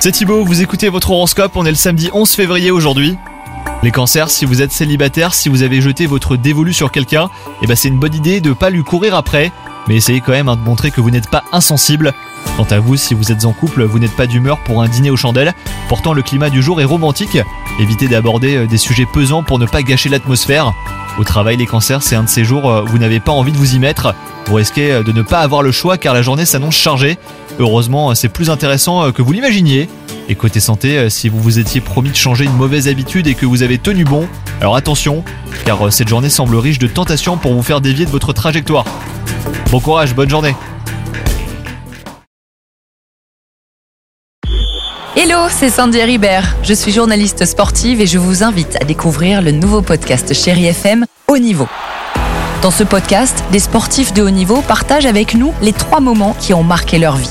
C'est Thibaut, vous écoutez votre horoscope, on est le samedi 11 février aujourd'hui. Les cancers, si vous êtes célibataire, si vous avez jeté votre dévolu sur quelqu'un, eh ben c'est une bonne idée de ne pas lui courir après, mais essayez quand même hein, de montrer que vous n'êtes pas insensible. Quant à vous, si vous êtes en couple, vous n'êtes pas d'humeur pour un dîner aux chandelles. Pourtant, le climat du jour est romantique. Évitez d'aborder euh, des sujets pesants pour ne pas gâcher l'atmosphère. Au travail, les cancers, c'est un de ces jours où vous n'avez pas envie de vous y mettre. Vous risquez euh, de ne pas avoir le choix car la journée s'annonce chargée. Heureusement, euh, c'est plus intéressant que vous l'imaginiez. Et côté santé, si vous vous étiez promis de changer une mauvaise habitude et que vous avez tenu bon, alors attention, car cette journée semble riche de tentations pour vous faire dévier de votre trajectoire. Bon courage, bonne journée Hello, c'est Sandy Ribert. Je suis journaliste sportive et je vous invite à découvrir le nouveau podcast Chéri FM Haut Niveau. Dans ce podcast, des sportifs de haut niveau partagent avec nous les trois moments qui ont marqué leur vie.